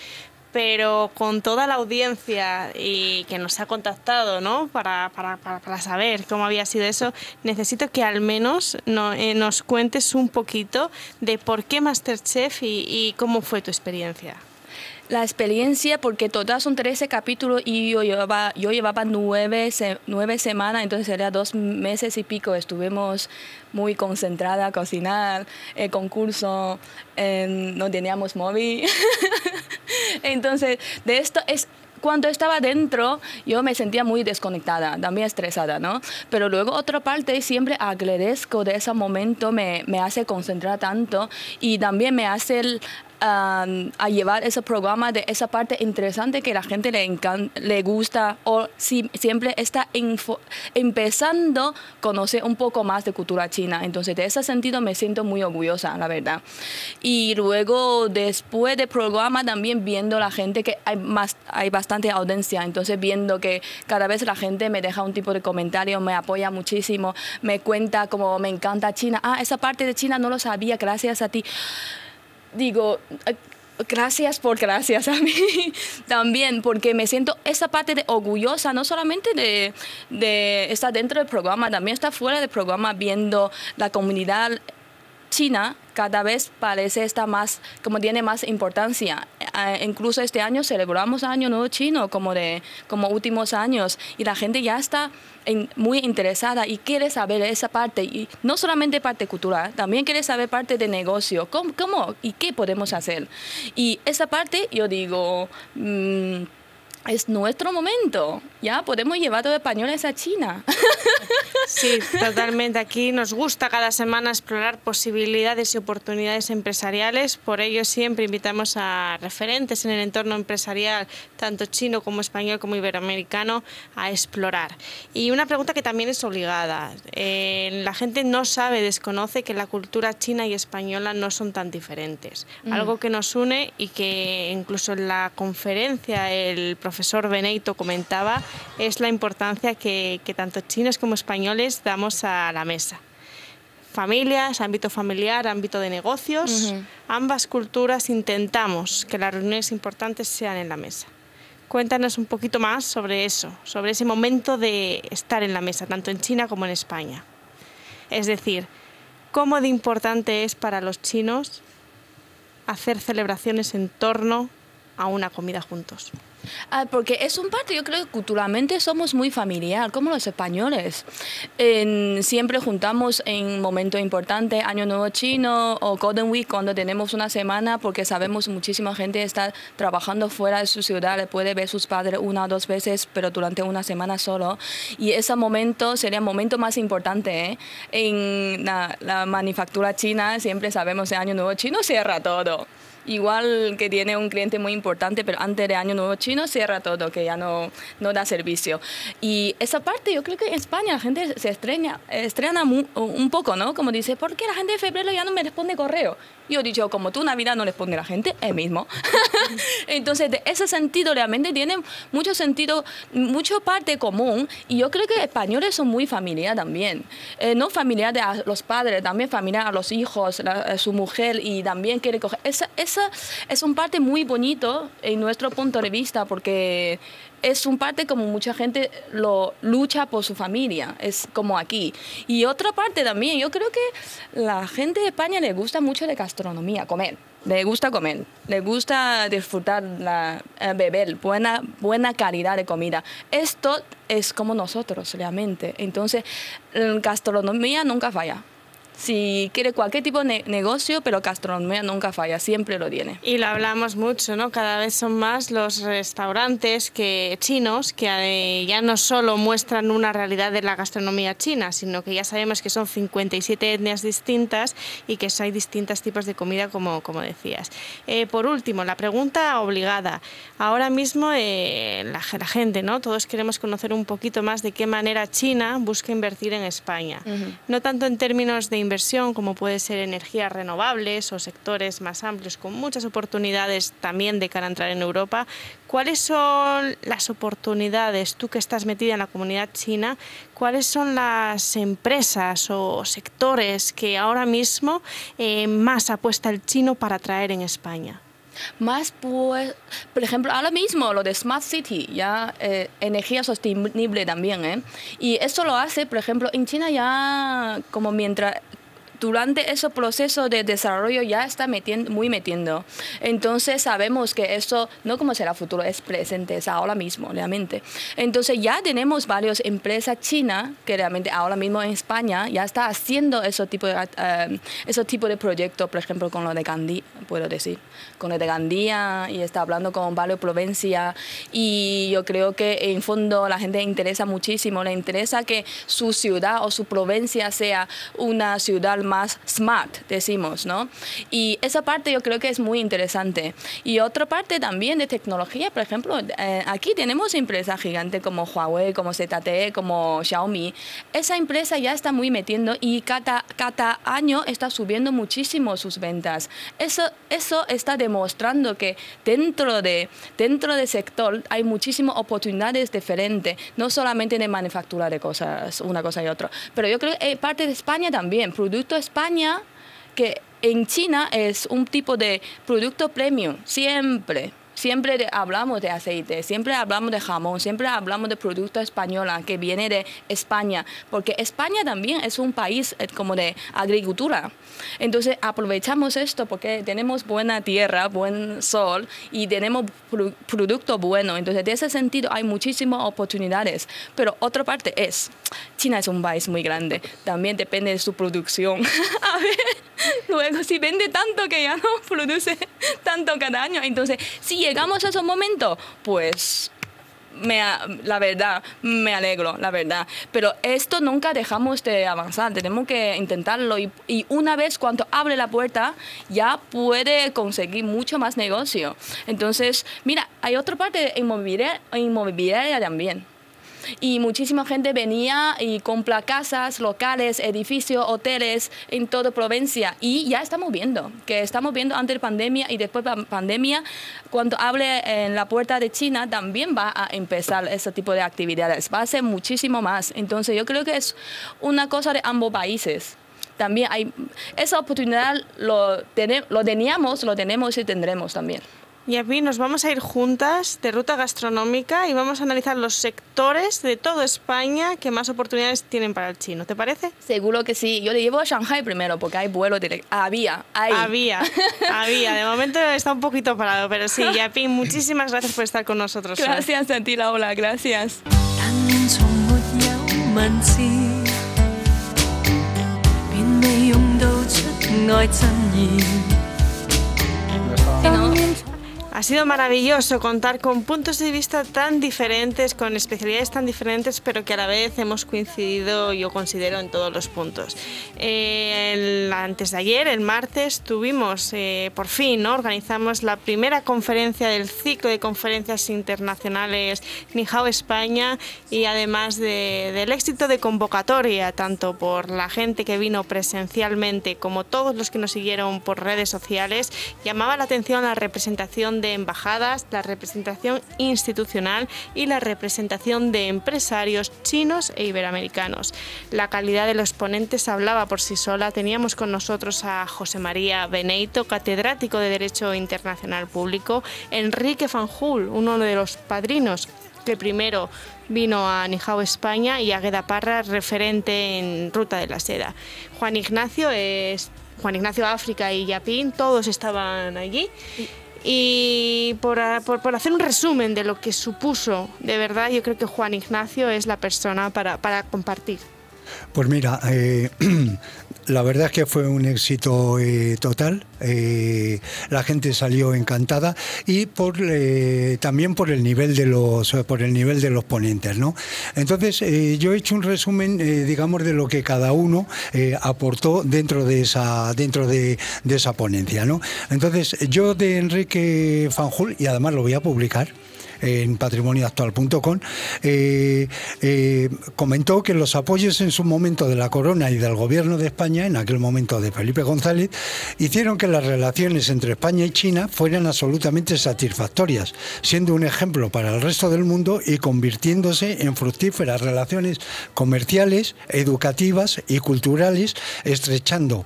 pero con toda la audiencia y que nos ha contactado ¿no? para, para, para, saber cómo había sido eso, necesito que al menos no, eh, nos cuentes un poquito de por qué Masterchef y, y cómo fue tu experiencia la experiencia, porque todas son 13 capítulos y yo llevaba, yo llevaba nueve, nueve semanas, entonces sería dos meses y pico. Estuvimos muy concentrada a cocinar, el concurso, no teníamos móvil. entonces, de esto es cuando estaba dentro, yo me sentía muy desconectada, también estresada, ¿no? Pero luego otra parte, siempre agradezco de ese momento, me, me hace concentrar tanto y también me hace el, a llevar ese programa de esa parte interesante que la gente le, le gusta o si, siempre está empezando a conocer un poco más de cultura china. Entonces, de ese sentido me siento muy orgullosa, la verdad. Y luego, después del programa, también viendo la gente que hay, más, hay bastante audiencia. Entonces, viendo que cada vez la gente me deja un tipo de comentario, me apoya muchísimo, me cuenta como me encanta China. Ah, esa parte de China no lo sabía, gracias a ti digo, gracias por gracias a mí también, porque me siento esa parte de orgullosa, no solamente de, de estar dentro del programa, también estar fuera del programa viendo la comunidad china cada vez parece estar más, como tiene más importancia. Eh, incluso este año celebramos Año Nuevo Chino como, de, como últimos años y la gente ya está muy interesada y quiere saber esa parte, y no solamente parte cultural, también quiere saber parte de negocio, cómo, cómo y qué podemos hacer. Y esa parte yo digo... Mm, es nuestro momento. Ya podemos llevar los españoles a China. Sí, totalmente. Aquí nos gusta cada semana explorar posibilidades y oportunidades empresariales. Por ello siempre invitamos a referentes en el entorno empresarial, tanto chino como español como iberoamericano, a explorar. Y una pregunta que también es obligada. Eh, la gente no sabe, desconoce que la cultura china y española no son tan diferentes. Mm. Algo que nos une y que incluso en la conferencia el profesor Beneito comentaba es la importancia que, que tanto chinos como españoles damos a la mesa. Familias, ámbito familiar, ámbito de negocios, ambas culturas intentamos que las reuniones importantes sean en la mesa. Cuéntanos un poquito más sobre eso, sobre ese momento de estar en la mesa, tanto en China como en España. Es decir, cómo de importante es para los chinos hacer celebraciones en torno a una comida juntos. Ah, porque es un parte, yo creo que culturalmente somos muy familiar, como los españoles. siempre juntamos en momentos importantes, Año Nuevo Chino o Golden Week, cuando tenemos una semana, porque sabemos muchísima gente está trabajando fuera de su ciudad, puede ver sus padres una o dos veces, pero durante una semana solo. Y ese momento sería el momento más importante. ¿eh? En la, la manufactura china siempre sabemos que Año Nuevo Chino cierra todo igual que tiene un cliente muy importante, pero antes de Año Nuevo Chino cierra todo, que ya no, no da servicio. Y esa parte yo creo que en España la gente se estrena, estrena un poco, ¿no? Como dice, ¿por qué la gente de febrero ya no me responde correo? Yo he dicho, como tú Navidad no responde la gente, el mismo. Entonces, de ese sentido realmente tiene mucho sentido, mucha parte común. Y yo creo que españoles son muy familiares también. Eh, no familiar de los padres, también familiar a los hijos, a su mujer y también quiere coger. Esa, esa es un parte muy bonito en nuestro punto de vista porque es un parte como mucha gente lo lucha por su familia, es como aquí. Y otra parte también, yo creo que la gente de España le gusta mucho de gastronomía, comer. Le gusta comer, le gusta disfrutar, la, eh, beber, buena, buena calidad de comida. Esto es como nosotros realmente. Entonces, gastronomía nunca falla si quiere cualquier tipo de negocio, pero gastronomía nunca falla, siempre lo tiene. Y lo hablamos mucho, ¿no? Cada vez son más los restaurantes que, chinos que eh, ya no solo muestran una realidad de la gastronomía china, sino que ya sabemos que son 57 etnias distintas y que hay distintos tipos de comida, como, como decías. Eh, por último, la pregunta obligada. Ahora mismo eh, la, gente, ¿no? Todos queremos conocer un poquito más de qué manera China busca invertir en España. No tanto en términos de inversión como puede ser energías renovables o sectores más amplios con muchas oportunidades también de cara a entrar en Europa. ¿Cuáles son las oportunidades, tú que estás metida en la comunidad china, cuáles son las empresas o sectores que ahora mismo eh, más apuesta el chino para traer en España? más pues, por ejemplo, ahora mismo lo de Smart City, ya eh, energía sostenible también, ¿eh? Y eso lo hace, por ejemplo, en China ya como mientras durante ese proceso de desarrollo ya está metiendo, muy metiendo. Entonces sabemos que eso no como será futuro, es presente, es ahora mismo realmente. Entonces ya tenemos varias empresas chinas que realmente ahora mismo en España ya está haciendo ese tipo de, uh, ese tipo de proyectos, por ejemplo con lo de Gandía, puedo decir, con lo de Gandía y está hablando con varias provincias y yo creo que en fondo la gente interesa muchísimo, le interesa que su ciudad o su provincia sea una ciudad más smart, decimos, ¿no? Y esa parte yo creo que es muy interesante. Y otra parte también de tecnología, por ejemplo, eh, aquí tenemos empresas gigantes como Huawei, como ZTE, como Xiaomi. Esa empresa ya está muy metiendo y cada, cada año está subiendo muchísimo sus ventas. Eso, eso está demostrando que dentro de dentro del sector hay muchísimas oportunidades diferentes, no solamente de manufactura de cosas, una cosa y otra. Pero yo creo que parte de España también, productos España, que en China es un tipo de producto premium, siempre. Siempre hablamos de aceite, siempre hablamos de jamón, siempre hablamos de producto española que viene de España, porque España también es un país eh, como de agricultura. Entonces aprovechamos esto porque tenemos buena tierra, buen sol y tenemos producto bueno. Entonces, de ese sentido hay muchísimas oportunidades. Pero otra parte es, China es un país muy grande, también depende de su producción. A ver, luego si vende tanto que ya no produce tanto cada año, entonces si llegamos a ese momento, pues me, la verdad, me alegro, la verdad. Pero esto nunca dejamos de avanzar, tenemos que intentarlo y, y una vez cuando abre la puerta ya puede conseguir mucho más negocio. Entonces, mira, hay otra parte inmobiliaria, inmobiliaria también y muchísima gente venía y compra casas, locales, edificios, hoteles en toda provincia y ya estamos viendo que estamos viendo antes de pandemia y después de pandemia cuando hable en la puerta de China también va a empezar ese tipo de actividades, va a ser muchísimo más. Entonces yo creo que es una cosa de ambos países también hay esa oportunidad lo, lo teníamos, lo tenemos y tendremos también. Y a mí nos vamos a ir juntas de ruta gastronómica y vamos a analizar los sectores de toda España que más oportunidades tienen para el chino. ¿Te parece? Seguro que sí. Yo le llevo a Shanghai primero porque hay vuelo directo. Había, hay. Había, había. De momento está un poquito parado, pero sí. Yapin, muchísimas gracias por estar con nosotros. Gracias a ti, Laura. Gracias. Ha sido maravilloso contar con puntos de vista tan diferentes, con especialidades tan diferentes, pero que a la vez hemos coincidido, yo considero, en todos los puntos. Eh, antes de ayer, el martes, tuvimos, eh, por fin, ¿no? organizamos la primera conferencia del ciclo de conferencias internacionales Nihao España y además del éxito de convocatoria, tanto por la gente que vino presencialmente como todos los que nos siguieron por redes sociales, llamaba la atención la representación de embajadas, la representación institucional y la representación de empresarios chinos e iberoamericanos. La calidad de los ponentes hablaba por sí sola. Teníamos con nosotros a José María Beneito, catedrático de Derecho Internacional Público, Enrique Fanjul, uno de los padrinos que primero vino a Nijao, España, y Agueda Parra, referente en Ruta de la Seda. Juan Ignacio es Juan Ignacio África y Yapín, todos estaban allí. Por, por, hacer un resumen de lo que supuso, de verdad, yo creo que Juan Ignacio es la persona para, para compartir. Pues mira, eh, la verdad es que fue un éxito eh, total. Eh, la gente salió encantada y por, también por el nivel de los por el nivel de los ponentes, ¿no? Entonces yo he hecho un resumen, digamos, de lo que cada uno aportó dentro de esa dentro de, de, esa ponencia, ¿no? Entonces yo de Enrique Fanjul y además lo voy a publicar en patrimonioactual.com, eh, eh, comentó que los apoyos en su momento de la corona y del gobierno de España, en aquel momento de Felipe González, hicieron que las relaciones entre España y China fueran absolutamente satisfactorias, siendo un ejemplo para el resto del mundo y convirtiéndose en fructíferas relaciones comerciales, educativas y culturales, estrechando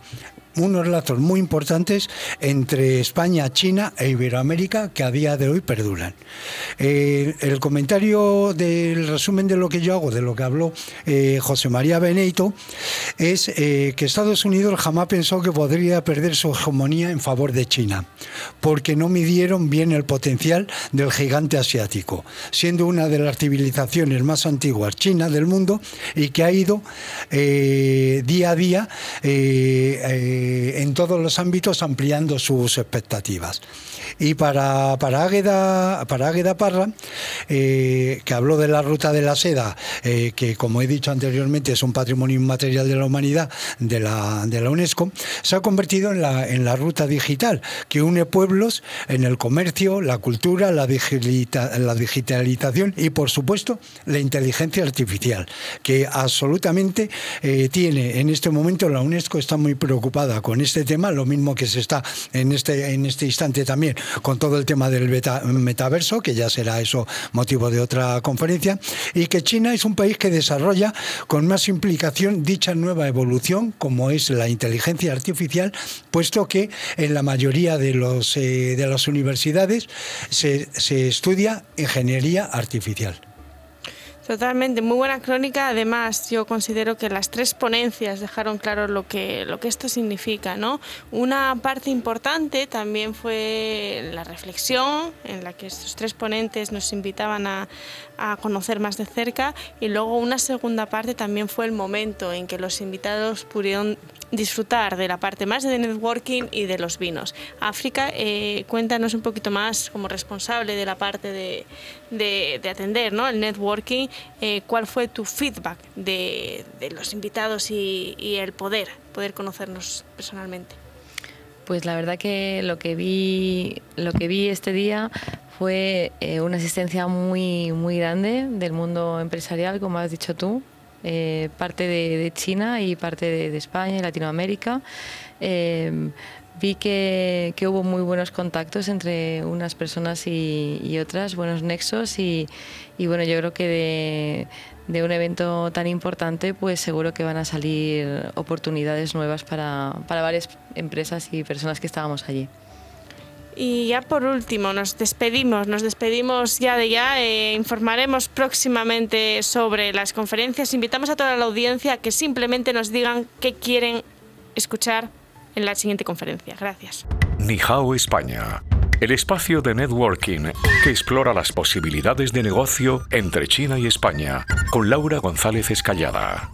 unos lazos muy importantes entre España, China e Iberoamérica que a día de hoy perduran. Eh, el comentario del resumen de lo que yo hago, de lo que habló eh, José María Beneito, es eh, que Estados Unidos jamás pensó que podría perder su hegemonía en favor de China, porque no midieron bien el potencial del gigante asiático, siendo una de las civilizaciones más antiguas China del mundo y que ha ido día a día eh, en todos los ámbitos ampliando sus expectativas. Y para, para, Águeda, para Águeda Parra, eh, que habló de la ruta de la seda, eh, que como he dicho anteriormente es un patrimonio inmaterial de la humanidad de la, de la UNESCO, se ha convertido en la, en la ruta digital, que une pueblos en el comercio, la cultura, la, la digitalización y, por supuesto, la inteligencia artificial, que absolutamente tiene en este momento la UNESCO está muy preocupada con este tema, lo mismo que se está en este, en este instante también con todo el tema del metaverso, que ya será eso motivo de otra conferencia, y que China es un país que desarrolla con más implicación dicha nueva evolución, como es la inteligencia artificial, puesto que en la mayoría de, los, eh, de las universidades se, se estudia ingeniería artificial. Totalmente, muy buena crónica. Además, yo considero que las tres ponencias dejaron claro lo que, esto significa. ¿no? Una parte importante también fue la reflexión, en la que estos tres ponentes nos invitaban a, a conocer más de cerca. Y luego una segunda parte también fue el momento en que los invitados pudieron disfrutar de la parte más de networking y de los vinos. África, eh, cuéntanos un poquito más como responsable de la parte de, de, atender ¿no? el networking, eh, cuál fue tu feedback de, los invitados y, y, el poder, poder conocernos personalmente. Pues la verdad que lo que vi, lo que vi este día fue eh, una asistencia muy, muy grande del mundo empresarial, como has dicho tú, eh, parte de, China y parte de, España y Latinoamérica. Eh, vi que, hubo muy buenos contactos entre unas personas y, otras, buenos nexos y, bueno, yo creo que de, un evento tan importante pues seguro que van a salir oportunidades nuevas para varias empresas y personas que estábamos allí. Y ya por último, nos despedimos, nos despedimos ya de ya, eh, informaremos próximamente sobre las conferencias, invitamos a toda la audiencia a que simplemente nos digan qué quieren escuchar en la siguiente conferencia. Gracias. Nihao España, el espacio de networking que explora las posibilidades de negocio entre China y España, con Laura González Escallada.